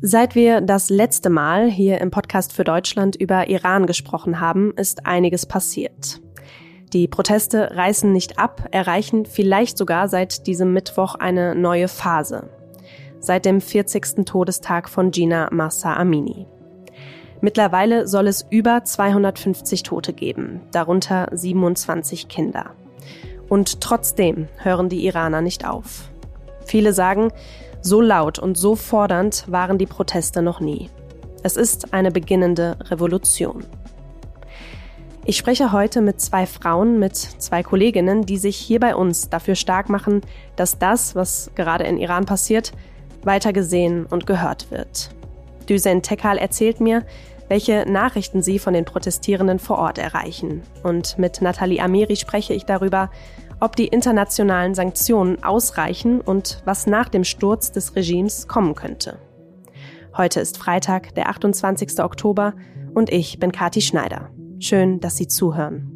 Seit wir das letzte Mal hier im Podcast für Deutschland über Iran gesprochen haben, ist einiges passiert. Die Proteste reißen nicht ab, erreichen vielleicht sogar seit diesem Mittwoch eine neue Phase. Seit dem 40. Todestag von Gina Massa Amini. Mittlerweile soll es über 250 Tote geben, darunter 27 Kinder. Und trotzdem hören die Iraner nicht auf. Viele sagen, so laut und so fordernd waren die Proteste noch nie. Es ist eine beginnende Revolution. Ich spreche heute mit zwei Frauen, mit zwei Kolleginnen, die sich hier bei uns dafür stark machen, dass das, was gerade in Iran passiert, weiter gesehen und gehört wird. Düsen Tekal erzählt mir, welche Nachrichten sie von den Protestierenden vor Ort erreichen. Und mit Nathalie Amiri spreche ich darüber, ob die internationalen Sanktionen ausreichen und was nach dem Sturz des Regimes kommen könnte. Heute ist Freitag, der 28. Oktober und ich bin Kati Schneider. Schön, dass Sie zuhören.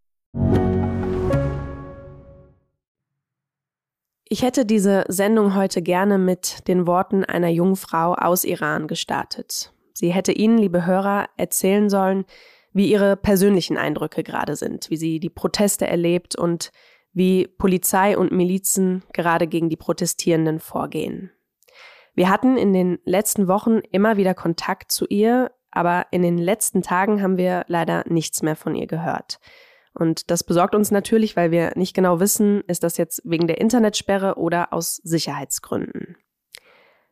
Ich hätte diese Sendung heute gerne mit den Worten einer jungen Frau aus Iran gestartet. Sie hätte Ihnen, liebe Hörer, erzählen sollen, wie ihre persönlichen Eindrücke gerade sind, wie sie die Proteste erlebt und wie Polizei und Milizen gerade gegen die Protestierenden vorgehen. Wir hatten in den letzten Wochen immer wieder Kontakt zu ihr, aber in den letzten Tagen haben wir leider nichts mehr von ihr gehört. Und das besorgt uns natürlich, weil wir nicht genau wissen, ist das jetzt wegen der Internetsperre oder aus Sicherheitsgründen.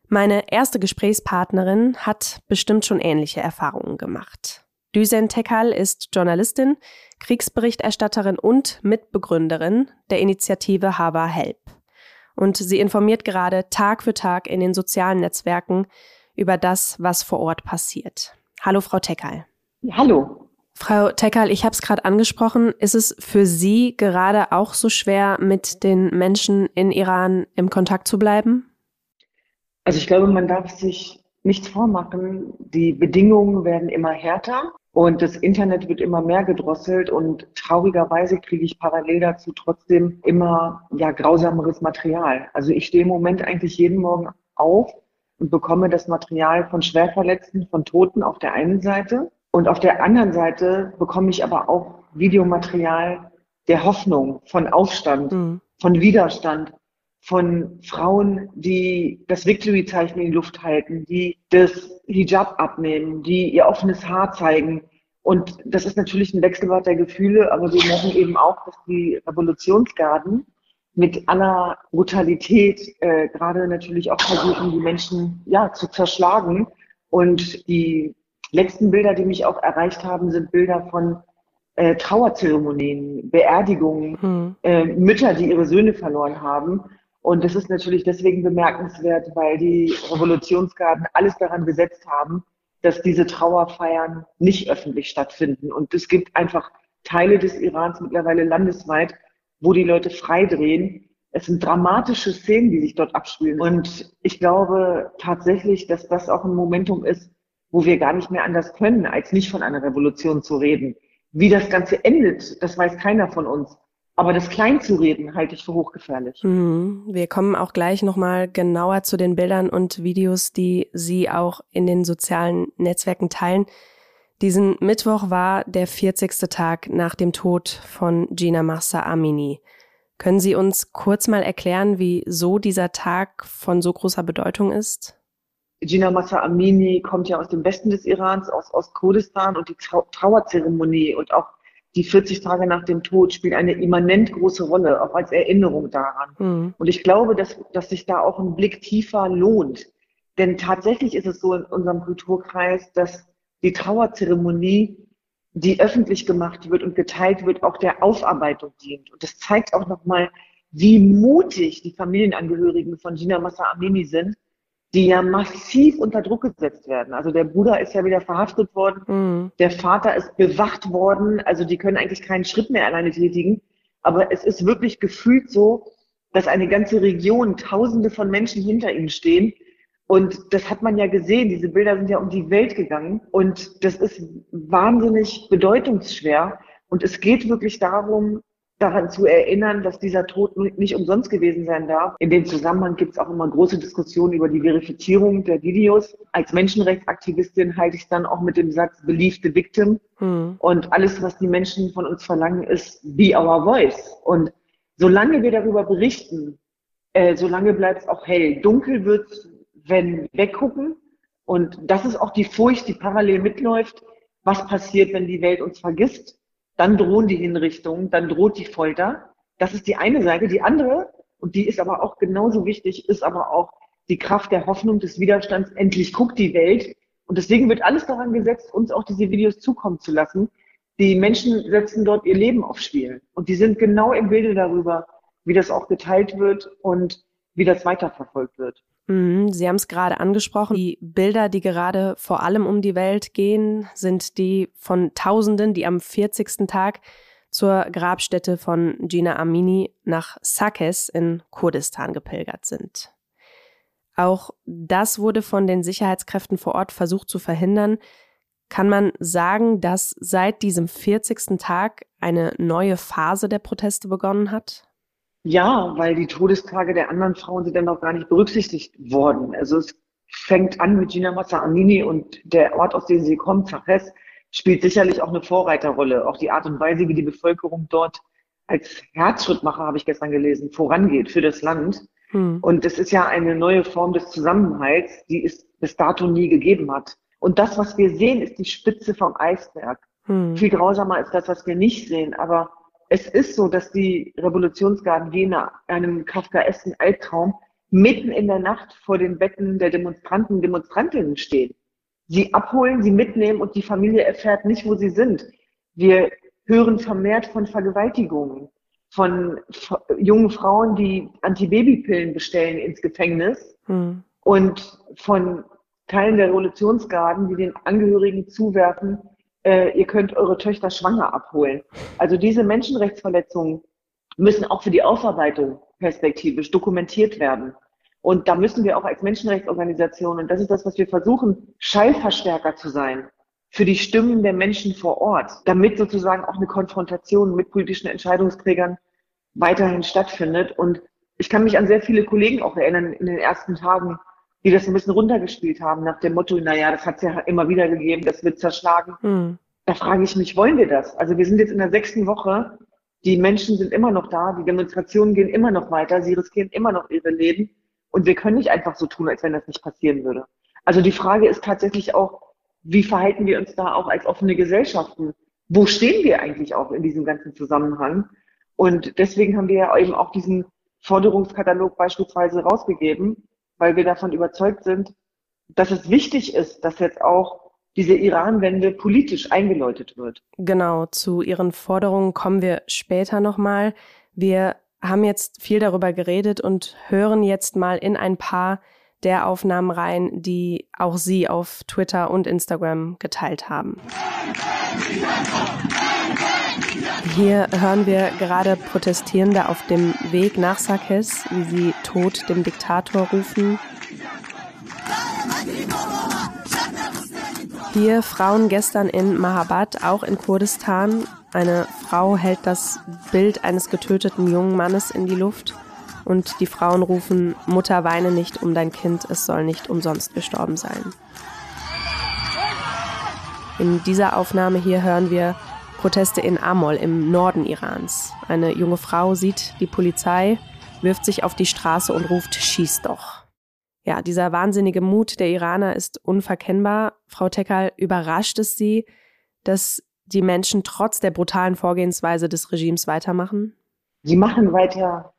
Meine erste Gesprächspartnerin hat bestimmt schon ähnliche Erfahrungen gemacht. Düsen Tekal ist Journalistin, Kriegsberichterstatterin und Mitbegründerin der Initiative Hava Help. Und sie informiert gerade Tag für Tag in den sozialen Netzwerken über das, was vor Ort passiert. Hallo, Frau Tekal. Hallo. Frau Tekal, ich habe es gerade angesprochen. Ist es für Sie gerade auch so schwer, mit den Menschen in Iran im Kontakt zu bleiben? Also ich glaube, man darf sich nichts vormachen. Die Bedingungen werden immer härter und das Internet wird immer mehr gedrosselt und traurigerweise kriege ich parallel dazu trotzdem immer ja grausameres Material. Also ich stehe im Moment eigentlich jeden Morgen auf und bekomme das Material von Schwerverletzten, von Toten auf der einen Seite und auf der anderen Seite bekomme ich aber auch Videomaterial der Hoffnung, von Aufstand, mhm. von Widerstand, von Frauen, die das Victory-Zeichen in die Luft halten, die das Hijab abnehmen, die ihr offenes Haar zeigen. Und das ist natürlich ein Wechselbad der Gefühle, aber wir merken eben auch, dass die Revolutionsgarden mit aller Brutalität äh, gerade natürlich auch versuchen, die Menschen ja zu zerschlagen. Und die letzten Bilder, die mich auch erreicht haben, sind Bilder von äh, Trauerzeremonien, Beerdigungen, mhm. äh, Mütter, die ihre Söhne verloren haben. Und das ist natürlich deswegen bemerkenswert, weil die Revolutionsgarden alles daran gesetzt haben, dass diese Trauerfeiern nicht öffentlich stattfinden. Und es gibt einfach Teile des Irans mittlerweile landesweit, wo die Leute freidrehen. Es sind dramatische Szenen, die sich dort abspielen. Und ich glaube tatsächlich, dass das auch ein Momentum ist, wo wir gar nicht mehr anders können, als nicht von einer Revolution zu reden. Wie das Ganze endet, das weiß keiner von uns. Aber das klein zu reden, halte ich für hochgefährlich. Mhm. Wir kommen auch gleich nochmal genauer zu den Bildern und Videos, die Sie auch in den sozialen Netzwerken teilen. Diesen Mittwoch war der 40. Tag nach dem Tod von Gina Massa Amini. Können Sie uns kurz mal erklären, wieso dieser Tag von so großer Bedeutung ist? Gina Massa Amini kommt ja aus dem Westen des Irans, aus Ostkurdistan und die Trauerzeremonie und auch die 40 Tage nach dem Tod spielt eine immanent große Rolle, auch als Erinnerung daran. Mhm. Und ich glaube, dass, dass sich da auch ein Blick tiefer lohnt. Denn tatsächlich ist es so in unserem Kulturkreis, dass die Trauerzeremonie die öffentlich gemacht wird und geteilt wird, auch der Aufarbeitung dient. Und das zeigt auch nochmal, wie mutig die Familienangehörigen von Gina Massa Amini sind, die ja massiv unter Druck gesetzt werden. Also der Bruder ist ja wieder verhaftet worden, mhm. der Vater ist bewacht worden, also die können eigentlich keinen Schritt mehr alleine tätigen. Aber es ist wirklich gefühlt so, dass eine ganze Region, Tausende von Menschen hinter ihnen stehen. Und das hat man ja gesehen, diese Bilder sind ja um die Welt gegangen. Und das ist wahnsinnig bedeutungsschwer. Und es geht wirklich darum, daran zu erinnern, dass dieser Tod nicht umsonst gewesen sein darf. In dem Zusammenhang gibt es auch immer große Diskussionen über die Verifizierung der Videos. Als Menschenrechtsaktivistin halte ich es dann auch mit dem Satz Believe the Victim. Hm. Und alles, was die Menschen von uns verlangen, ist Be Our Voice. Und solange wir darüber berichten, äh, solange bleibt es auch hell. Dunkel wird wenn wir weggucken. Und das ist auch die Furcht, die parallel mitläuft. Was passiert, wenn die Welt uns vergisst? Dann drohen die Hinrichtungen, dann droht die Folter. Das ist die eine Seite. Die andere, und die ist aber auch genauso wichtig, ist aber auch die Kraft der Hoffnung des Widerstands. Endlich guckt die Welt. Und deswegen wird alles daran gesetzt, uns auch diese Videos zukommen zu lassen. Die Menschen setzen dort ihr Leben aufs Spiel. Und die sind genau im Bilde darüber, wie das auch geteilt wird und wie das weiterverfolgt wird. Mhm, Sie haben es gerade angesprochen. Die Bilder, die gerade vor allem um die Welt gehen, sind die von Tausenden, die am 40. Tag zur Grabstätte von Gina Amini nach Sakes in Kurdistan gepilgert sind. Auch das wurde von den Sicherheitskräften vor Ort versucht zu verhindern. Kann man sagen, dass seit diesem 40. Tag eine neue Phase der Proteste begonnen hat? Ja, weil die Todestage der anderen Frauen sind dann noch gar nicht berücksichtigt worden. Also es fängt an mit Gina Massa Amini und der Ort, aus dem sie kommt, Faches, spielt sicherlich auch eine Vorreiterrolle. Auch die Art und Weise, wie die Bevölkerung dort als Herzschrittmacher, habe ich gestern gelesen, vorangeht für das Land. Hm. Und es ist ja eine neue Form des Zusammenhalts, die es bis dato nie gegeben hat. Und das, was wir sehen, ist die Spitze vom Eisberg. Hm. Viel grausamer ist das, was wir nicht sehen. Aber es ist so, dass die Revolutionsgarden in einem kafkaesken Albtraum mitten in der Nacht vor den Betten der Demonstranten und Demonstrantinnen stehen. Sie abholen, sie mitnehmen und die Familie erfährt nicht, wo sie sind. Wir hören vermehrt von Vergewaltigungen, von jungen Frauen, die Antibabypillen bestellen ins Gefängnis hm. und von Teilen der Revolutionsgarden, die den Angehörigen zuwerfen, äh, ihr könnt eure Töchter schwanger abholen. Also diese Menschenrechtsverletzungen müssen auch für die Aufarbeitung perspektivisch dokumentiert werden. Und da müssen wir auch als Menschenrechtsorganisation, und das ist das, was wir versuchen, Schallverstärker zu sein für die Stimmen der Menschen vor Ort, damit sozusagen auch eine Konfrontation mit politischen Entscheidungsträgern weiterhin stattfindet. Und ich kann mich an sehr viele Kollegen auch erinnern in den ersten Tagen, die das ein bisschen runtergespielt haben nach dem Motto, naja, das hat es ja immer wieder gegeben, das wird zerschlagen. Mhm. Da frage ich mich, wollen wir das? Also wir sind jetzt in der sechsten Woche, die Menschen sind immer noch da, die Demonstrationen gehen immer noch weiter, sie riskieren immer noch ihre Leben und wir können nicht einfach so tun, als wenn das nicht passieren würde. Also die Frage ist tatsächlich auch, wie verhalten wir uns da auch als offene Gesellschaften? Wo stehen wir eigentlich auch in diesem ganzen Zusammenhang? Und deswegen haben wir ja eben auch diesen Forderungskatalog beispielsweise rausgegeben, weil wir davon überzeugt sind, dass es wichtig ist, dass jetzt auch diese Iran-Wende politisch eingeläutet wird. Genau, zu Ihren Forderungen kommen wir später nochmal. Wir haben jetzt viel darüber geredet und hören jetzt mal in ein paar der Aufnahmen rein, die auch Sie auf Twitter und Instagram geteilt haben. Hier hören wir gerade Protestierende auf dem Weg nach Sakes, wie sie Tod dem Diktator rufen. Hier Frauen gestern in Mahabad, auch in Kurdistan. Eine Frau hält das Bild eines getöteten jungen Mannes in die Luft und die Frauen rufen, Mutter weine nicht um dein Kind, es soll nicht umsonst gestorben sein. In dieser Aufnahme hier hören wir Proteste in Amol im Norden Irans. Eine junge Frau sieht die Polizei, wirft sich auf die Straße und ruft, schieß doch. Ja, dieser wahnsinnige Mut der Iraner ist unverkennbar. Frau Tekal, überrascht es Sie, dass die Menschen trotz der brutalen Vorgehensweise des Regimes weitermachen? Sie machen weiter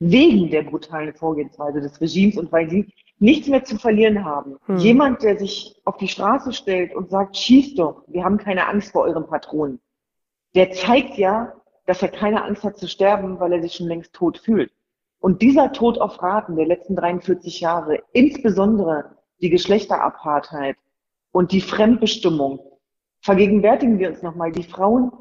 wegen der brutalen Vorgehensweise des Regimes und weil sie nichts mehr zu verlieren haben. Hm. Jemand, der sich auf die Straße stellt und sagt, schießt doch, wir haben keine Angst vor euren Patronen, der zeigt ja, dass er keine Angst hat zu sterben, weil er sich schon längst tot fühlt. Und dieser Tod auf Raten der letzten 43 Jahre, insbesondere die Geschlechterapartheit und die Fremdbestimmung, vergegenwärtigen wir uns nochmal, die Frauen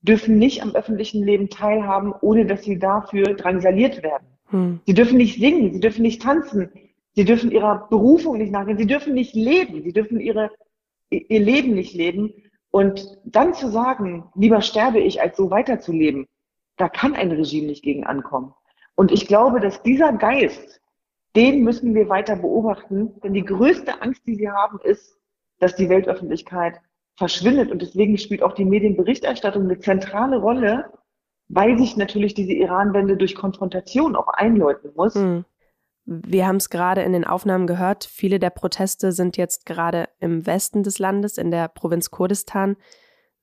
dürfen nicht am öffentlichen Leben teilhaben, ohne dass sie dafür drangsaliert werden. Hm. Sie dürfen nicht singen, sie dürfen nicht tanzen, sie dürfen ihrer Berufung nicht nachgehen, sie dürfen nicht leben, sie dürfen ihre, ihr Leben nicht leben. Und dann zu sagen, lieber sterbe ich, als so weiterzuleben, da kann ein Regime nicht gegen ankommen. Und ich glaube, dass dieser Geist, den müssen wir weiter beobachten, denn die größte Angst, die sie haben, ist, dass die Weltöffentlichkeit verschwindet. Und deswegen spielt auch die Medienberichterstattung eine zentrale Rolle, weil sich natürlich diese Iran-Wende durch Konfrontation auch einläuten muss. Mhm. Wir haben es gerade in den Aufnahmen gehört, viele der Proteste sind jetzt gerade im Westen des Landes, in der Provinz Kurdistan.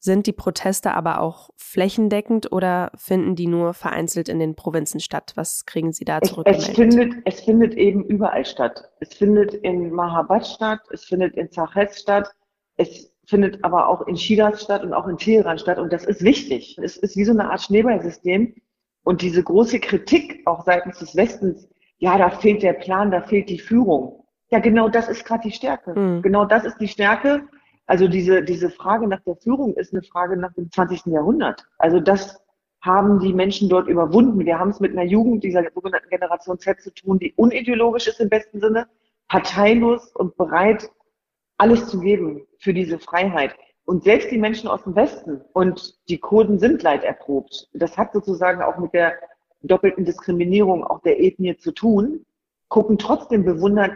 Sind die Proteste aber auch flächendeckend oder finden die nur vereinzelt in den Provinzen statt? Was kriegen Sie da zurück? Es, es, findet, es findet eben überall statt. Es findet in Mahabad statt, es findet in Zachez statt, es findet aber auch in Shiraz statt und auch in Teheran statt. Und das ist wichtig. Es ist wie so eine Art Schneeballsystem. Und diese große Kritik auch seitens des Westens, ja, da fehlt der Plan, da fehlt die Führung. Ja, genau das ist gerade die Stärke. Mhm. Genau das ist die Stärke. Also diese, diese Frage nach der Führung ist eine Frage nach dem 20. Jahrhundert. Also das haben die Menschen dort überwunden. Wir haben es mit einer Jugend dieser sogenannten Generation Z zu tun, die unideologisch ist im besten Sinne, parteilos und bereit, alles zu geben für diese Freiheit. Und selbst die Menschen aus dem Westen und die Kurden sind leiderprobt. Das hat sozusagen auch mit der doppelten Diskriminierung auch der Ethnie zu tun, gucken trotzdem bewundert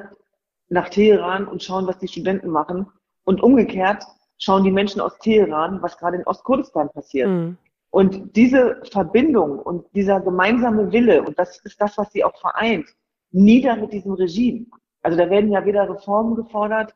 nach Teheran und schauen, was die Studenten machen. Und umgekehrt schauen die Menschen aus Teheran, was gerade in Ostkurdistan passiert. Mhm. Und diese Verbindung und dieser gemeinsame Wille, und das ist das, was sie auch vereint, nieder mit diesem Regime. Also da werden ja weder Reformen gefordert,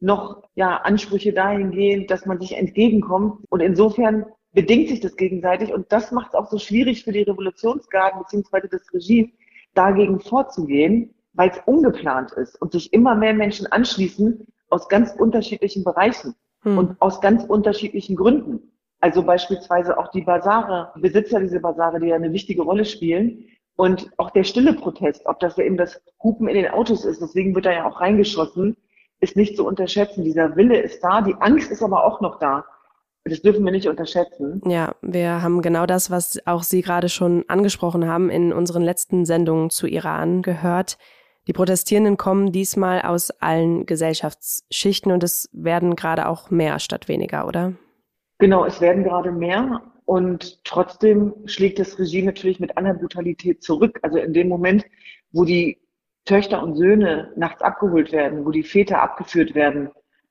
noch ja Ansprüche dahingehend, dass man sich entgegenkommt. Und insofern bedingt sich das gegenseitig und das macht es auch so schwierig für die Revolutionsgarden beziehungsweise das Regime, dagegen vorzugehen, weil es ungeplant ist und sich immer mehr Menschen anschließen aus ganz unterschiedlichen Bereichen hm. und aus ganz unterschiedlichen Gründen. Also beispielsweise auch die Basare, die Besitzer dieser Basare, die ja eine wichtige Rolle spielen. Und auch der stille Protest, ob das ja eben das Hupen in den Autos ist, deswegen wird da ja auch reingeschossen, ist nicht zu unterschätzen. Dieser Wille ist da, die Angst ist aber auch noch da. Das dürfen wir nicht unterschätzen. Ja, wir haben genau das, was auch Sie gerade schon angesprochen haben, in unseren letzten Sendungen zu Iran gehört. Die Protestierenden kommen diesmal aus allen Gesellschaftsschichten und es werden gerade auch mehr statt weniger, oder? Genau, es werden gerade mehr und trotzdem schlägt das Regime natürlich mit einer Brutalität zurück. Also in dem Moment, wo die Töchter und Söhne nachts abgeholt werden, wo die Väter abgeführt werden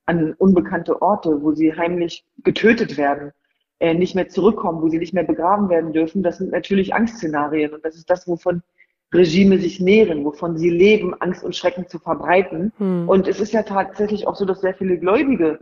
an unbekannte Orte, wo sie heimlich getötet werden, äh, nicht mehr zurückkommen, wo sie nicht mehr begraben werden dürfen, das sind natürlich Angstszenarien. Und das ist das, wovon Regime sich nähren, wovon sie leben, Angst und Schrecken zu verbreiten. Hm. Und es ist ja tatsächlich auch so, dass sehr viele gläubige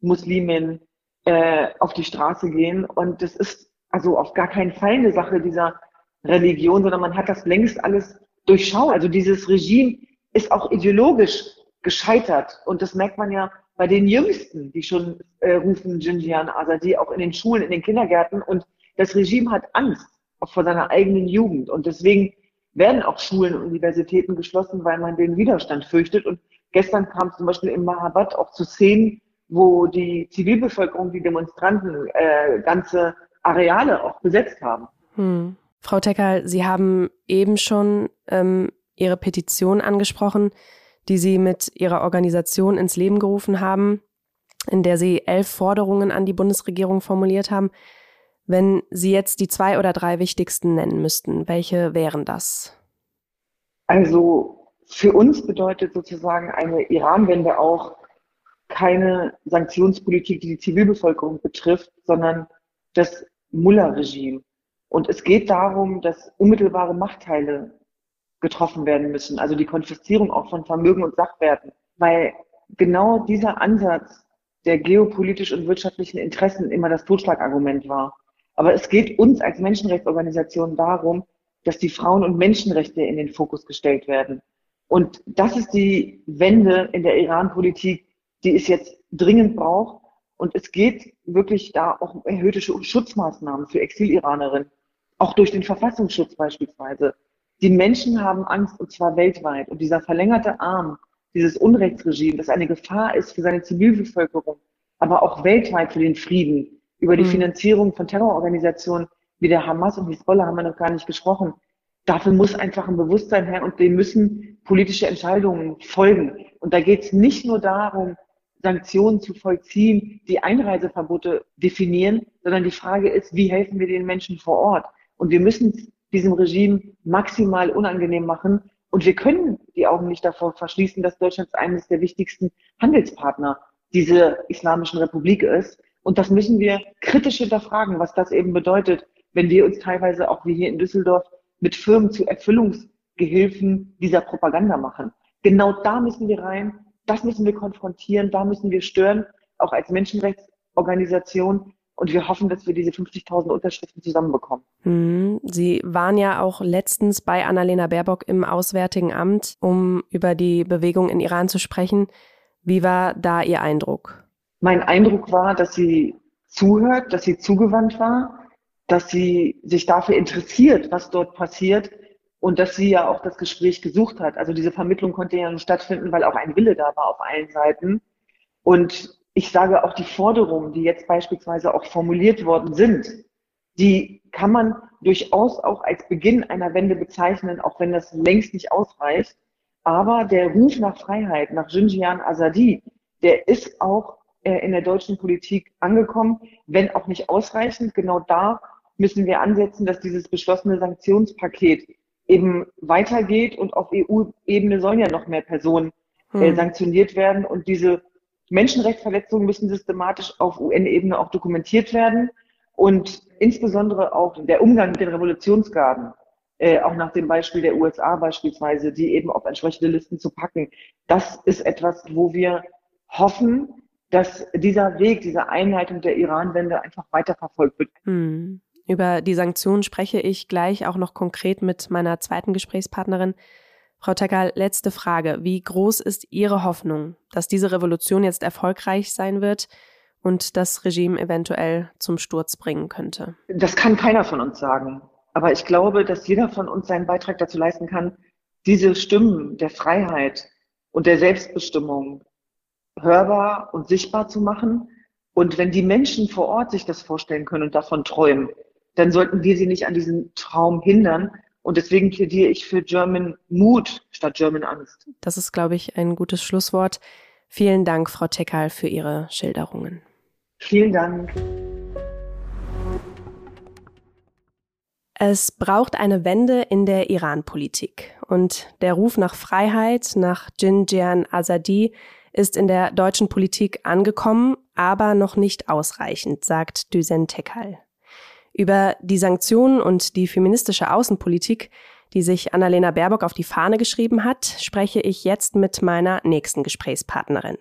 Musliminnen äh, auf die Straße gehen. Und das ist also auf gar keinen Fall eine Sache dieser Religion, sondern man hat das längst alles durchschauen. Also dieses Regime ist auch ideologisch gescheitert. Und das merkt man ja bei den Jüngsten, die schon äh, rufen Jinjian Azadi, auch in den Schulen, in den Kindergärten. Und das Regime hat Angst auch vor seiner eigenen Jugend. Und deswegen werden auch Schulen und Universitäten geschlossen, weil man den Widerstand fürchtet. Und gestern kam zum Beispiel im Mahabad auch zu Szenen, wo die Zivilbevölkerung, die Demonstranten, äh, ganze Areale auch besetzt haben. Hm. Frau Tecker, Sie haben eben schon ähm, Ihre Petition angesprochen, die Sie mit Ihrer Organisation ins Leben gerufen haben, in der Sie elf Forderungen an die Bundesregierung formuliert haben. Wenn Sie jetzt die zwei oder drei wichtigsten nennen müssten, welche wären das? Also für uns bedeutet sozusagen eine Iran-Wende auch keine Sanktionspolitik, die die Zivilbevölkerung betrifft, sondern das Mullah-Regime. Und es geht darum, dass unmittelbare Machtteile getroffen werden müssen, also die Konfiszierung auch von Vermögen und Sachwerten, weil genau dieser Ansatz der geopolitisch und wirtschaftlichen Interessen immer das Totschlagargument war. Aber es geht uns als Menschenrechtsorganisation darum, dass die Frauen- und Menschenrechte in den Fokus gestellt werden. Und das ist die Wende in der Iran-Politik, die es jetzt dringend braucht. Und es geht wirklich da auch um erhöhte Schutzmaßnahmen für Exil-Iranerinnen, auch durch den Verfassungsschutz beispielsweise. Die Menschen haben Angst, und zwar weltweit. Und dieser verlängerte Arm, dieses Unrechtsregime, das eine Gefahr ist für seine Zivilbevölkerung, aber auch weltweit für den Frieden, über die mhm. Finanzierung von Terrororganisationen wie der Hamas und Hezbollah haben wir noch gar nicht gesprochen. Dafür muss einfach ein Bewusstsein her und dem müssen politische Entscheidungen folgen. Und da geht es nicht nur darum, Sanktionen zu vollziehen, die Einreiseverbote definieren, sondern die Frage ist, wie helfen wir den Menschen vor Ort? Und wir müssen diesem Regime maximal unangenehm machen. Und wir können die Augen nicht davor verschließen, dass Deutschland eines der wichtigsten Handelspartner dieser Islamischen Republik ist. Und das müssen wir kritisch hinterfragen, was das eben bedeutet, wenn wir uns teilweise auch wie hier in Düsseldorf mit Firmen zu Erfüllungsgehilfen dieser Propaganda machen. Genau da müssen wir rein, das müssen wir konfrontieren, da müssen wir stören, auch als Menschenrechtsorganisation. Und wir hoffen, dass wir diese 50.000 Unterschriften zusammenbekommen. Mhm. Sie waren ja auch letztens bei Annalena Baerbock im Auswärtigen Amt, um über die Bewegung in Iran zu sprechen. Wie war da Ihr Eindruck? Mein Eindruck war, dass sie zuhört, dass sie zugewandt war, dass sie sich dafür interessiert, was dort passiert und dass sie ja auch das Gespräch gesucht hat. Also diese Vermittlung konnte ja nur stattfinden, weil auch ein Wille da war auf allen Seiten. Und ich sage auch die Forderungen, die jetzt beispielsweise auch formuliert worden sind, die kann man durchaus auch als Beginn einer Wende bezeichnen, auch wenn das längst nicht ausreicht. Aber der Ruf nach Freiheit, nach Xinjiang Azadi, der ist auch äh, in der deutschen Politik angekommen, wenn auch nicht ausreichend. Genau da müssen wir ansetzen, dass dieses beschlossene Sanktionspaket eben weitergeht und auf EU-Ebene sollen ja noch mehr Personen äh, hm. sanktioniert werden und diese Menschenrechtsverletzungen müssen systematisch auf UN-Ebene auch dokumentiert werden und insbesondere auch der Umgang mit den Revolutionsgarden äh, auch nach dem Beispiel der USA beispielsweise, die eben auf entsprechende Listen zu packen. Das ist etwas, wo wir hoffen, dass dieser Weg, diese Einleitung der Iran-Wende einfach weiterverfolgt wird. Hm. Über die Sanktionen spreche ich gleich auch noch konkret mit meiner zweiten Gesprächspartnerin. Frau Tekal, letzte Frage. Wie groß ist Ihre Hoffnung, dass diese Revolution jetzt erfolgreich sein wird und das Regime eventuell zum Sturz bringen könnte? Das kann keiner von uns sagen. Aber ich glaube, dass jeder von uns seinen Beitrag dazu leisten kann, diese Stimmen der Freiheit und der Selbstbestimmung hörbar und sichtbar zu machen. Und wenn die Menschen vor Ort sich das vorstellen können und davon träumen, dann sollten wir sie nicht an diesem Traum hindern. Und deswegen plädiere ich für German Mut statt German Angst. Das ist, glaube ich, ein gutes Schlusswort. Vielen Dank, Frau Tekal, für Ihre Schilderungen. Vielen Dank. Es braucht eine Wende in der Iran-Politik. Und der Ruf nach Freiheit, nach Jinjian Azadi, ist in der deutschen Politik angekommen, aber noch nicht ausreichend, sagt Düsen Tekal. Über die Sanktionen und die feministische Außenpolitik, die sich Annalena Baerbock auf die Fahne geschrieben hat, spreche ich jetzt mit meiner nächsten Gesprächspartnerin.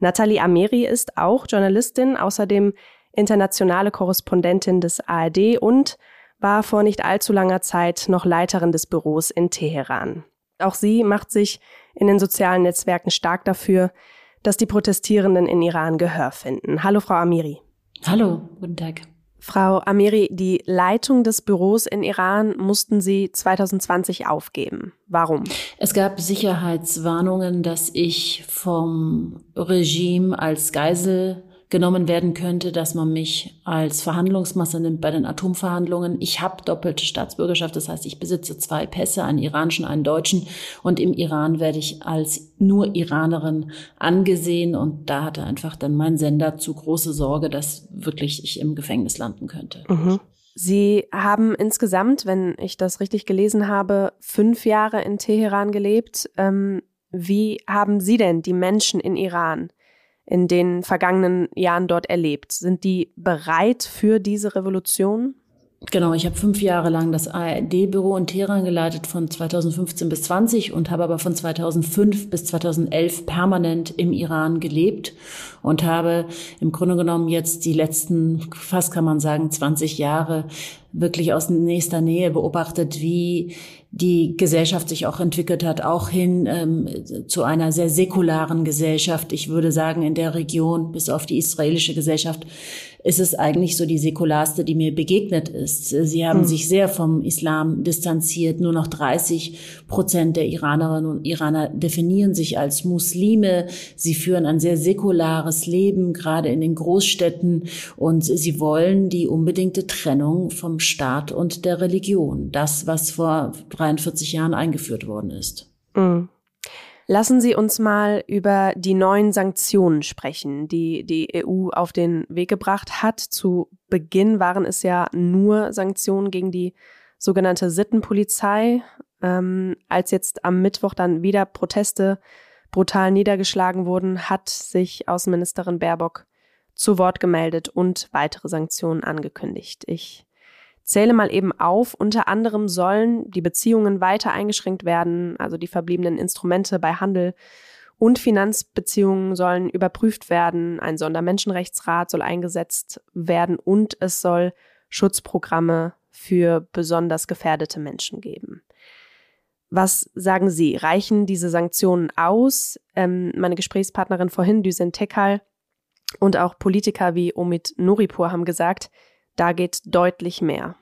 Nathalie Ameri ist auch Journalistin, außerdem internationale Korrespondentin des ARD und war vor nicht allzu langer Zeit noch Leiterin des Büros in Teheran. Auch sie macht sich in den sozialen Netzwerken stark dafür, dass die Protestierenden in Iran Gehör finden. Hallo, Frau Amiri. Hallo, guten Tag. Frau Amiri, die Leitung des Büros in Iran mussten Sie 2020 aufgeben. Warum? Es gab Sicherheitswarnungen, dass ich vom Regime als Geisel genommen werden könnte, dass man mich als Verhandlungsmasse nimmt bei den Atomverhandlungen. Ich habe doppelte Staatsbürgerschaft, das heißt, ich besitze zwei Pässe, einen iranischen, einen deutschen. Und im Iran werde ich als nur Iranerin angesehen. Und da hatte einfach dann mein Sender zu große Sorge, dass wirklich ich im Gefängnis landen könnte. Mhm. Sie haben insgesamt, wenn ich das richtig gelesen habe, fünf Jahre in Teheran gelebt. Ähm, wie haben Sie denn die Menschen in Iran in den vergangenen Jahren dort erlebt? Sind die bereit für diese Revolution? Genau, ich habe fünf Jahre lang das ARD-Büro in Teheran geleitet von 2015 bis 20 und habe aber von 2005 bis 2011 permanent im Iran gelebt und habe im Grunde genommen jetzt die letzten, fast kann man sagen, 20 Jahre wirklich aus nächster Nähe beobachtet, wie die Gesellschaft sich auch entwickelt hat, auch hin ähm, zu einer sehr säkularen Gesellschaft. Ich würde sagen, in der Region, bis auf die israelische Gesellschaft, ist es eigentlich so die säkularste, die mir begegnet ist. Sie haben hm. sich sehr vom Islam distanziert. Nur noch 30 Prozent der Iranerinnen und Iraner definieren sich als Muslime. Sie führen ein sehr säkulares Leben, gerade in den Großstädten. Und sie wollen die unbedingte Trennung vom Staat und der Religion. Das, was vor 43 Jahren eingeführt worden ist. Mhm. Lassen Sie uns mal über die neuen Sanktionen sprechen, die die EU auf den Weg gebracht hat. Zu Beginn waren es ja nur Sanktionen gegen die sogenannte Sittenpolizei. Ähm, als jetzt am Mittwoch dann wieder Proteste brutal niedergeschlagen wurden, hat sich Außenministerin Baerbock zu Wort gemeldet und weitere Sanktionen angekündigt. Ich zähle mal eben auf. Unter anderem sollen die Beziehungen weiter eingeschränkt werden, also die verbliebenen Instrumente bei Handel und Finanzbeziehungen sollen überprüft werden. Ein Sondermenschenrechtsrat soll eingesetzt werden und es soll Schutzprogramme für besonders gefährdete Menschen geben. Was sagen Sie? Reichen diese Sanktionen aus? Ähm, meine Gesprächspartnerin vorhin, Düsen Tekal, und auch Politiker wie Omid Nuripur haben gesagt, da geht deutlich mehr.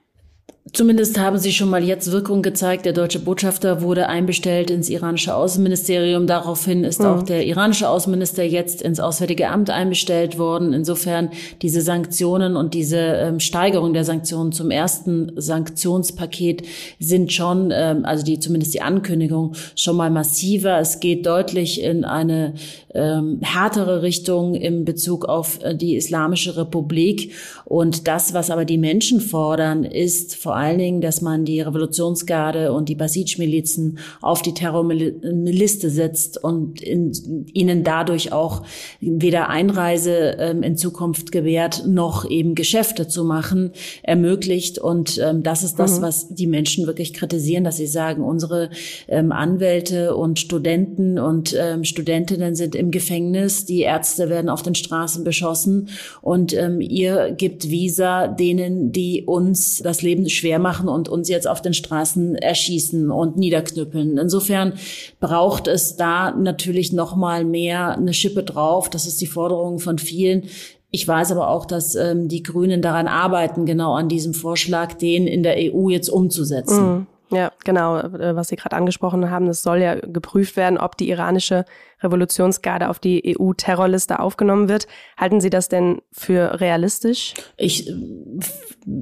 Zumindest haben sie schon mal jetzt Wirkung gezeigt. Der deutsche Botschafter wurde einbestellt ins iranische Außenministerium. Daraufhin ist mhm. auch der iranische Außenminister jetzt ins Auswärtige Amt einbestellt worden. Insofern diese Sanktionen und diese ähm, Steigerung der Sanktionen zum ersten Sanktionspaket sind schon, ähm, also die zumindest die Ankündigung schon mal massiver. Es geht deutlich in eine ähm, härtere Richtung im Bezug auf äh, die Islamische Republik. Und das, was aber die Menschen fordern, ist vor allen Dingen, dass man die Revolutionsgarde und die Basij-Milizen auf die Terrorliste setzt und in, ihnen dadurch auch weder Einreise ähm, in Zukunft gewährt, noch eben Geschäfte zu machen ermöglicht. Und ähm, das ist das, mhm. was die Menschen wirklich kritisieren, dass sie sagen, unsere ähm, Anwälte und Studenten und ähm, Studentinnen sind im Gefängnis, die Ärzte werden auf den Straßen beschossen und ähm, ihr gibt Visa denen, die uns das Leben schwer machen und uns jetzt auf den Straßen erschießen und niederknüppeln. Insofern braucht es da natürlich noch mal mehr eine Schippe drauf. Das ist die Forderung von vielen. Ich weiß aber auch, dass ähm, die Grünen daran arbeiten, genau an diesem Vorschlag, den in der EU jetzt umzusetzen. Mhm. Ja, genau, äh, was Sie gerade angesprochen haben, es soll ja geprüft werden, ob die iranische Revolutionsgarde auf die EU-Terrorliste aufgenommen wird. Halten Sie das denn für realistisch? Ich äh,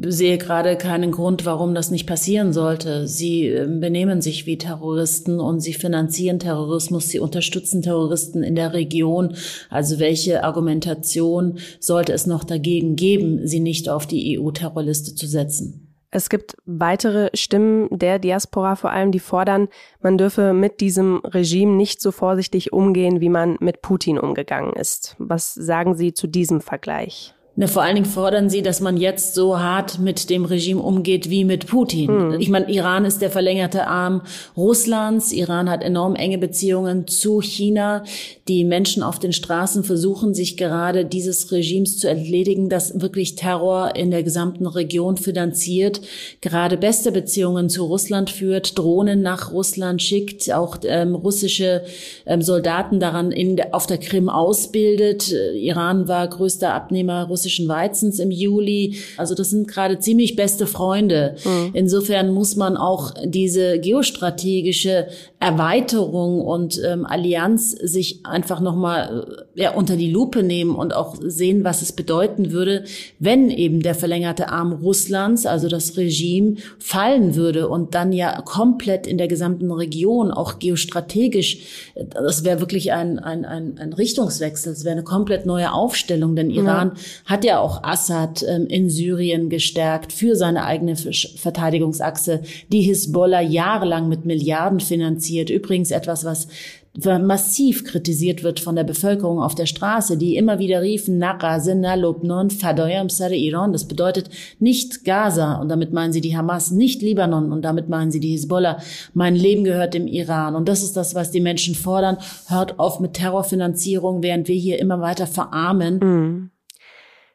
sehe gerade keinen Grund, warum das nicht passieren sollte. Sie äh, benehmen sich wie Terroristen und sie finanzieren Terrorismus, sie unterstützen Terroristen in der Region. Also welche Argumentation sollte es noch dagegen geben, sie nicht auf die EU-Terrorliste zu setzen? Es gibt weitere Stimmen der Diaspora vor allem, die fordern, man dürfe mit diesem Regime nicht so vorsichtig umgehen, wie man mit Putin umgegangen ist. Was sagen Sie zu diesem Vergleich? Ne, vor allen Dingen fordern sie, dass man jetzt so hart mit dem Regime umgeht wie mit Putin. Hm. Ich meine, Iran ist der verlängerte Arm Russlands. Iran hat enorm enge Beziehungen zu China. Die Menschen auf den Straßen versuchen sich gerade dieses Regimes zu entledigen, das wirklich Terror in der gesamten Region finanziert, gerade beste Beziehungen zu Russland führt, Drohnen nach Russland schickt, auch ähm, russische ähm, Soldaten daran in, auf der Krim ausbildet. Äh, Iran war größter Abnehmer Russlands russischen Weizens im Juli. Also das sind gerade ziemlich beste Freunde. Mhm. Insofern muss man auch diese geostrategische Erweiterung und ähm, Allianz sich einfach nochmal äh, ja, unter die Lupe nehmen und auch sehen, was es bedeuten würde, wenn eben der verlängerte Arm Russlands, also das Regime, fallen würde und dann ja komplett in der gesamten Region, auch geostrategisch, äh, das wäre wirklich ein, ein, ein, ein Richtungswechsel, es wäre eine komplett neue Aufstellung, denn Iran ja hat ja auch Assad ähm, in Syrien gestärkt für seine eigene Verteidigungsachse, die Hisbollah jahrelang mit Milliarden finanziert. Übrigens etwas, was massiv kritisiert wird von der Bevölkerung auf der Straße, die immer wieder riefen, Naqazena Lobnon Fadoyam Sare Iran. Das bedeutet nicht Gaza und damit meinen sie die Hamas, nicht Libanon und damit meinen sie die Hisbollah. Mein Leben gehört dem Iran und das ist das, was die Menschen fordern. Hört auf mit Terrorfinanzierung, während wir hier immer weiter verarmen. Mhm.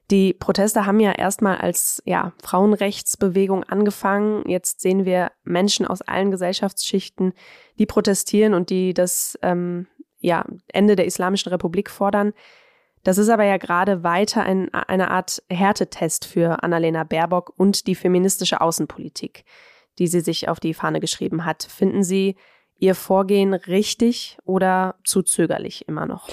Die Proteste haben ja erstmal als ja, Frauenrechtsbewegung angefangen. Jetzt sehen wir Menschen aus allen Gesellschaftsschichten, die protestieren und die das ähm, ja, Ende der Islamischen Republik fordern. Das ist aber ja gerade weiter ein, eine Art Härtetest für Annalena Baerbock und die feministische Außenpolitik, die sie sich auf die Fahne geschrieben hat. Finden Sie Ihr Vorgehen richtig oder zu zögerlich immer noch?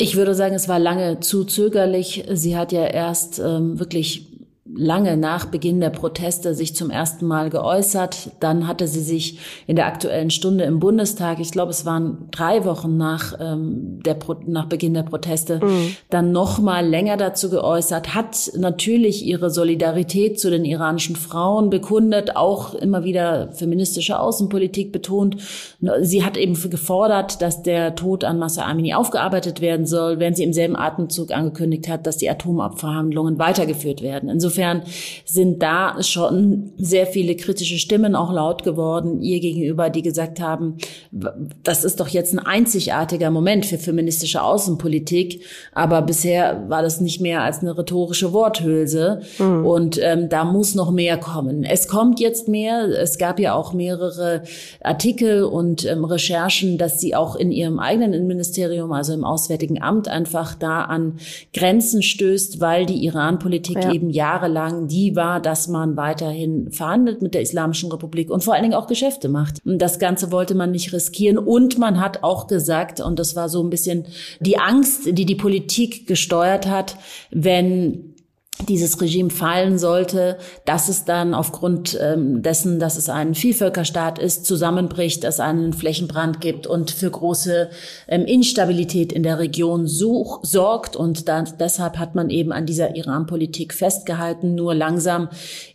Ich würde sagen, es war lange zu zögerlich. Sie hat ja erst ähm, wirklich lange nach Beginn der Proteste sich zum ersten Mal geäußert. Dann hatte sie sich in der aktuellen Stunde im Bundestag, ich glaube, es waren drei Wochen nach, ähm, der Pro nach Beginn der Proteste, mhm. dann noch mal länger dazu geäußert, hat natürlich ihre Solidarität zu den iranischen Frauen bekundet, auch immer wieder feministische Außenpolitik betont. Sie hat eben gefordert, dass der Tod an Massa Amini aufgearbeitet werden soll, während sie im selben Atemzug angekündigt hat, dass die Atomabverhandlungen weitergeführt werden. Insofern Insofern sind da schon sehr viele kritische Stimmen auch laut geworden ihr gegenüber, die gesagt haben, das ist doch jetzt ein einzigartiger Moment für feministische Außenpolitik, aber bisher war das nicht mehr als eine rhetorische Worthülse mhm. und ähm, da muss noch mehr kommen. Es kommt jetzt mehr. Es gab ja auch mehrere Artikel und ähm, Recherchen, dass sie auch in ihrem eigenen Innenministerium, also im Auswärtigen Amt, einfach da an Grenzen stößt, weil die Iran-Politik ja. eben Jahre jahrelang die war, dass man weiterhin verhandelt mit der Islamischen Republik und vor allen Dingen auch Geschäfte macht. Und das Ganze wollte man nicht riskieren. Und man hat auch gesagt, und das war so ein bisschen die Angst, die die Politik gesteuert hat, wenn dieses Regime fallen sollte, dass es dann aufgrund ähm, dessen, dass es ein Vielvölkerstaat ist, zusammenbricht, dass es einen Flächenbrand gibt und für große ähm, Instabilität in der Region such, sorgt. Und dann, deshalb hat man eben an dieser Iran-Politik festgehalten. Nur langsam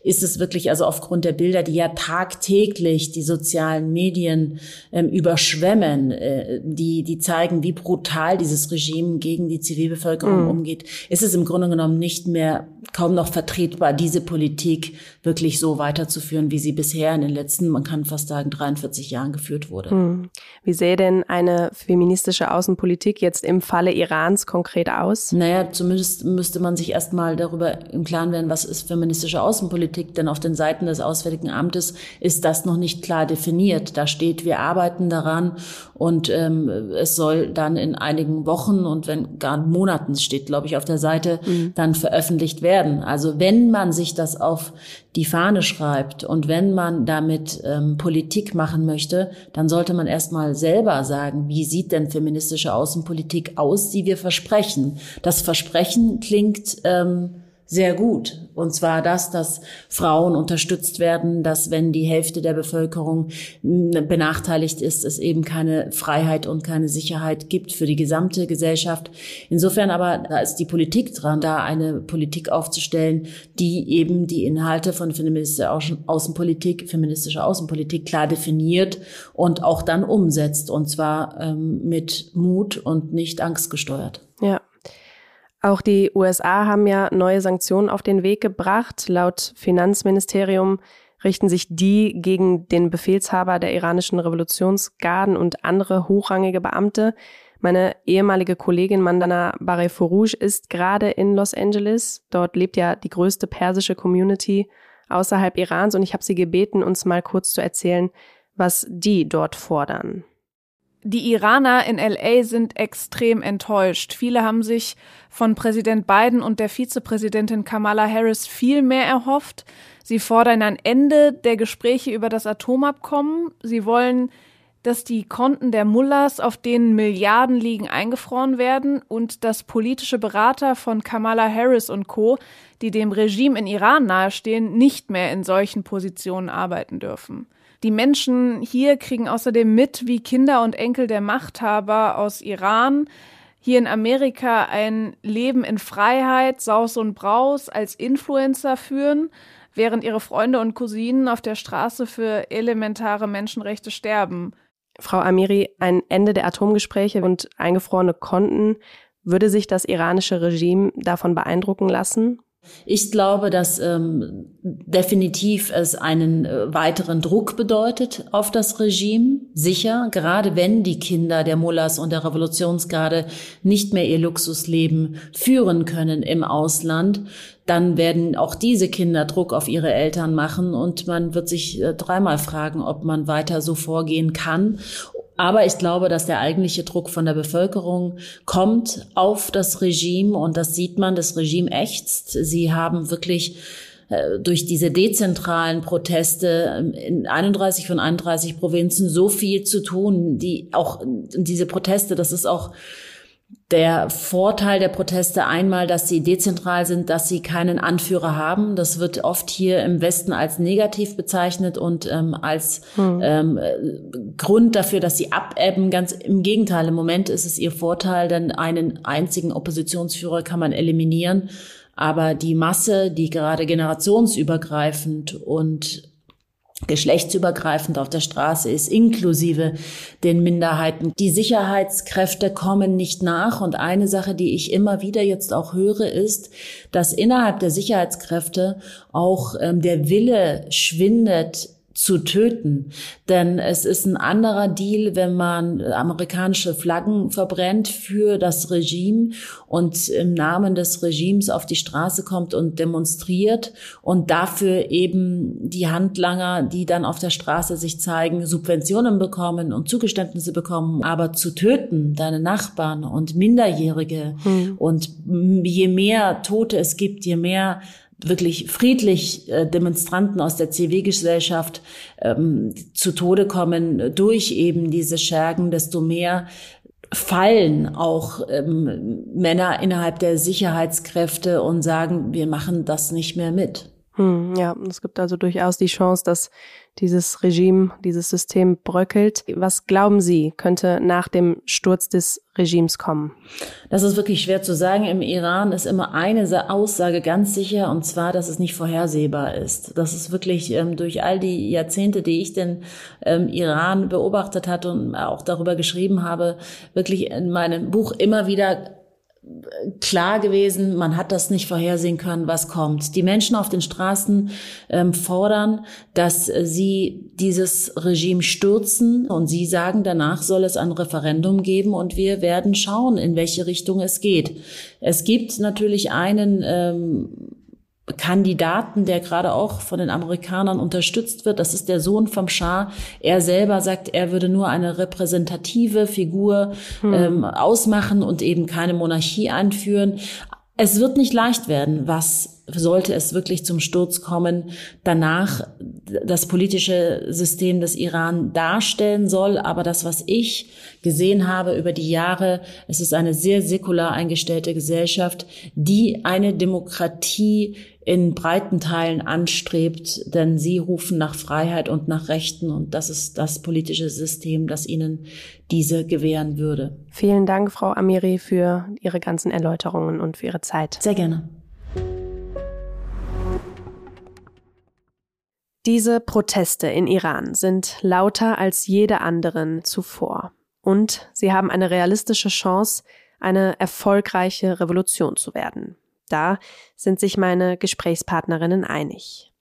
ist es wirklich, also aufgrund der Bilder, die ja tagtäglich die sozialen Medien ähm, überschwemmen, äh, die, die zeigen, wie brutal dieses Regime gegen die Zivilbevölkerung mhm. umgeht, ist es im Grunde genommen nicht mehr kaum noch vertretbar, diese Politik wirklich so weiterzuführen, wie sie bisher in den letzten, man kann fast sagen, 43 Jahren geführt wurde. Hm. Wie sähe denn eine feministische Außenpolitik jetzt im Falle Irans konkret aus? Naja, zumindest müsste man sich erstmal darüber im Klaren werden, was ist feministische Außenpolitik, denn auf den Seiten des Auswärtigen Amtes ist das noch nicht klar definiert. Da steht, wir arbeiten daran und ähm, es soll dann in einigen Wochen und wenn gar Monaten steht, glaube ich, auf der Seite, mhm. dann veröffentlicht werden. Also wenn man sich das auf die Fahne schreibt und wenn man damit ähm, Politik machen möchte, dann sollte man erstmal selber sagen, wie sieht denn feministische Außenpolitik aus, die wir versprechen. Das Versprechen klingt ähm, sehr gut. Und zwar das, dass Frauen unterstützt werden, dass wenn die Hälfte der Bevölkerung benachteiligt ist, es eben keine Freiheit und keine Sicherheit gibt für die gesamte Gesellschaft. Insofern aber, da ist die Politik dran, da eine Politik aufzustellen, die eben die Inhalte von feministischer Außenpolitik, feministischer Außenpolitik klar definiert und auch dann umsetzt. Und zwar ähm, mit Mut und nicht angstgesteuert. Ja. Auch die USA haben ja neue Sanktionen auf den Weg gebracht. Laut Finanzministerium richten sich die gegen den Befehlshaber der iranischen Revolutionsgarden und andere hochrangige Beamte. Meine ehemalige Kollegin Mandana Barefourouj ist gerade in Los Angeles. Dort lebt ja die größte persische Community außerhalb Irans und ich habe sie gebeten, uns mal kurz zu erzählen, was die dort fordern. Die Iraner in LA sind extrem enttäuscht. Viele haben sich von Präsident Biden und der Vizepräsidentin Kamala Harris viel mehr erhofft. Sie fordern ein Ende der Gespräche über das Atomabkommen. Sie wollen, dass die Konten der Mullahs, auf denen Milliarden liegen, eingefroren werden und dass politische Berater von Kamala Harris und Co., die dem Regime in Iran nahestehen, nicht mehr in solchen Positionen arbeiten dürfen. Die Menschen hier kriegen außerdem mit, wie Kinder und Enkel der Machthaber aus Iran hier in Amerika ein Leben in Freiheit, Saus und Braus als Influencer führen, während ihre Freunde und Cousinen auf der Straße für elementare Menschenrechte sterben. Frau Amiri, ein Ende der Atomgespräche und eingefrorene Konten, würde sich das iranische Regime davon beeindrucken lassen? Ich glaube, dass ähm, definitiv es einen äh, weiteren Druck bedeutet auf das Regime. Sicher, gerade wenn die Kinder der Mullahs und der Revolutionsgarde nicht mehr ihr Luxusleben führen können im Ausland, dann werden auch diese Kinder Druck auf ihre Eltern machen und man wird sich äh, dreimal fragen, ob man weiter so vorgehen kann aber ich glaube, dass der eigentliche Druck von der Bevölkerung kommt auf das Regime und das sieht man, das Regime ächzt. Sie haben wirklich äh, durch diese dezentralen Proteste ähm, in 31 von 31 Provinzen so viel zu tun, die auch diese Proteste, das ist auch der Vorteil der Proteste einmal, dass sie dezentral sind, dass sie keinen Anführer haben. Das wird oft hier im Westen als negativ bezeichnet und ähm, als hm. ähm, Grund dafür, dass sie abebben. Ganz im Gegenteil, im Moment ist es ihr Vorteil, denn einen einzigen Oppositionsführer kann man eliminieren. Aber die Masse, die gerade generationsübergreifend und geschlechtsübergreifend auf der Straße ist, inklusive den Minderheiten. Die Sicherheitskräfte kommen nicht nach. Und eine Sache, die ich immer wieder jetzt auch höre, ist, dass innerhalb der Sicherheitskräfte auch ähm, der Wille schwindet, zu töten. Denn es ist ein anderer Deal, wenn man amerikanische Flaggen verbrennt für das Regime und im Namen des Regimes auf die Straße kommt und demonstriert und dafür eben die Handlanger, die dann auf der Straße sich zeigen, Subventionen bekommen und Zugeständnisse bekommen. Aber zu töten, deine Nachbarn und Minderjährige hm. und je mehr Tote es gibt, je mehr wirklich friedlich äh, Demonstranten aus der Zivilgesellschaft ähm, zu Tode kommen durch eben diese Schergen, desto mehr fallen auch ähm, Männer innerhalb der Sicherheitskräfte und sagen, wir machen das nicht mehr mit. Hm, ja, es gibt also durchaus die Chance, dass dieses Regime, dieses System bröckelt. Was glauben Sie, könnte nach dem Sturz des Regimes kommen? Das ist wirklich schwer zu sagen. Im Iran ist immer eine Aussage ganz sicher, und zwar, dass es nicht vorhersehbar ist. Das ist wirklich ähm, durch all die Jahrzehnte, die ich den ähm, Iran beobachtet hatte und auch darüber geschrieben habe, wirklich in meinem Buch immer wieder klar gewesen, man hat das nicht vorhersehen können, was kommt. Die Menschen auf den Straßen ähm, fordern, dass äh, sie dieses Regime stürzen und sie sagen, danach soll es ein Referendum geben und wir werden schauen, in welche Richtung es geht. Es gibt natürlich einen ähm, Kandidaten, der gerade auch von den Amerikanern unterstützt wird. Das ist der Sohn vom Schah. Er selber sagt, er würde nur eine repräsentative Figur hm. ähm, ausmachen und eben keine Monarchie einführen. Es wird nicht leicht werden, was sollte es wirklich zum Sturz kommen, danach das politische System des Iran darstellen soll. Aber das, was ich gesehen habe über die Jahre, es ist eine sehr säkular eingestellte Gesellschaft, die eine Demokratie in breiten Teilen anstrebt, denn sie rufen nach Freiheit und nach Rechten und das ist das politische System, das ihnen diese gewähren würde. Vielen Dank, Frau Amiri, für Ihre ganzen Erläuterungen und für Ihre Zeit. Sehr gerne. Diese Proteste in Iran sind lauter als jede anderen zuvor. Und sie haben eine realistische Chance, eine erfolgreiche Revolution zu werden. Da sind sich meine Gesprächspartnerinnen einig.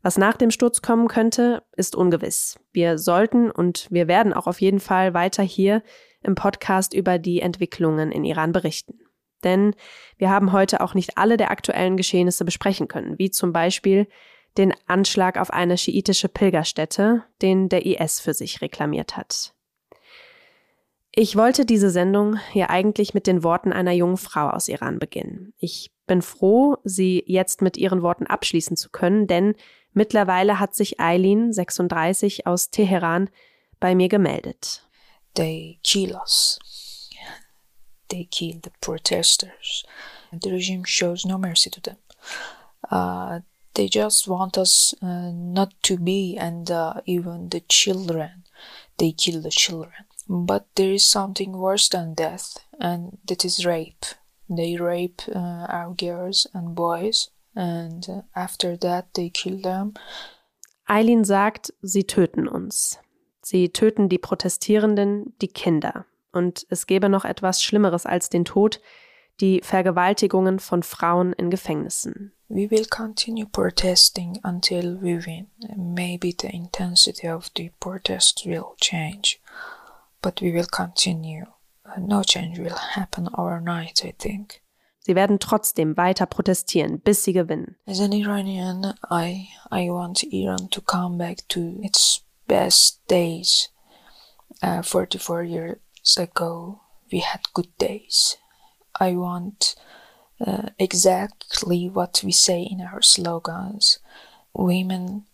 Was nach dem Sturz kommen könnte, ist ungewiss. Wir sollten und wir werden auch auf jeden Fall weiter hier im Podcast über die Entwicklungen in Iran berichten. Denn wir haben heute auch nicht alle der aktuellen Geschehnisse besprechen können, wie zum Beispiel den Anschlag auf eine schiitische Pilgerstätte, den der IS für sich reklamiert hat. Ich wollte diese Sendung hier eigentlich mit den Worten einer jungen Frau aus Iran beginnen. Ich bin froh, sie jetzt mit ihren Worten abschließen zu können, denn mittlerweile hat sich Eileen, 36, aus Teheran bei mir gemeldet. They kill us. They kill the protesters. The regime shows no mercy to them. Uh, they just want us uh, not to be, and uh, even the children. They kill the children. But there is something worse than death, and that is rape. They rape uh, our girls and boys, and uh, after that they kill them. Eileen sagt, sie töten uns. Sie töten die Protestierenden, die Kinder. Und es gäbe noch etwas Schlimmeres als den Tod. die Vergewaltigungen von Frauen in Gefängnissen. We will continue protesting until we win. Maybe the intensity of the protest will change, but we will continue. No change will happen overnight, I think. Sie werden trotzdem weiter protestieren, bis sie gewinnen. As an Iranian, I, I want Iran to come back to its best days. Uh, 44 years ago, we had good days. I want uh, exactly what we say in our slogans women,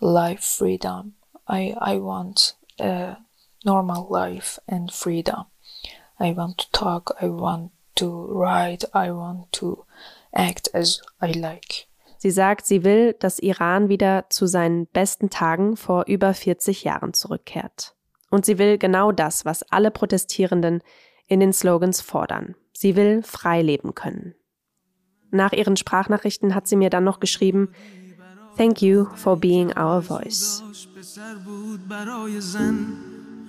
life, freedom. I, I want a normal life and freedom. I want to talk, I want to write, I want to act as I like. Sie sagt, sie will, dass Iran wieder zu seinen besten Tagen vor über 40 Jahren zurückkehrt. Und sie will genau das, was alle Protestierenden in den Slogans fordern. Sie will frei leben können. Nach ihren Sprachnachrichten hat sie mir dann noch geschrieben, Thank you for being our voice.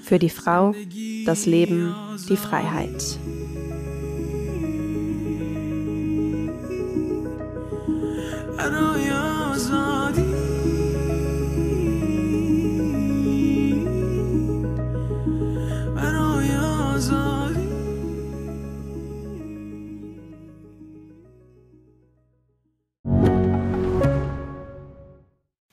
Für die Frau, das Leben, die Freiheit.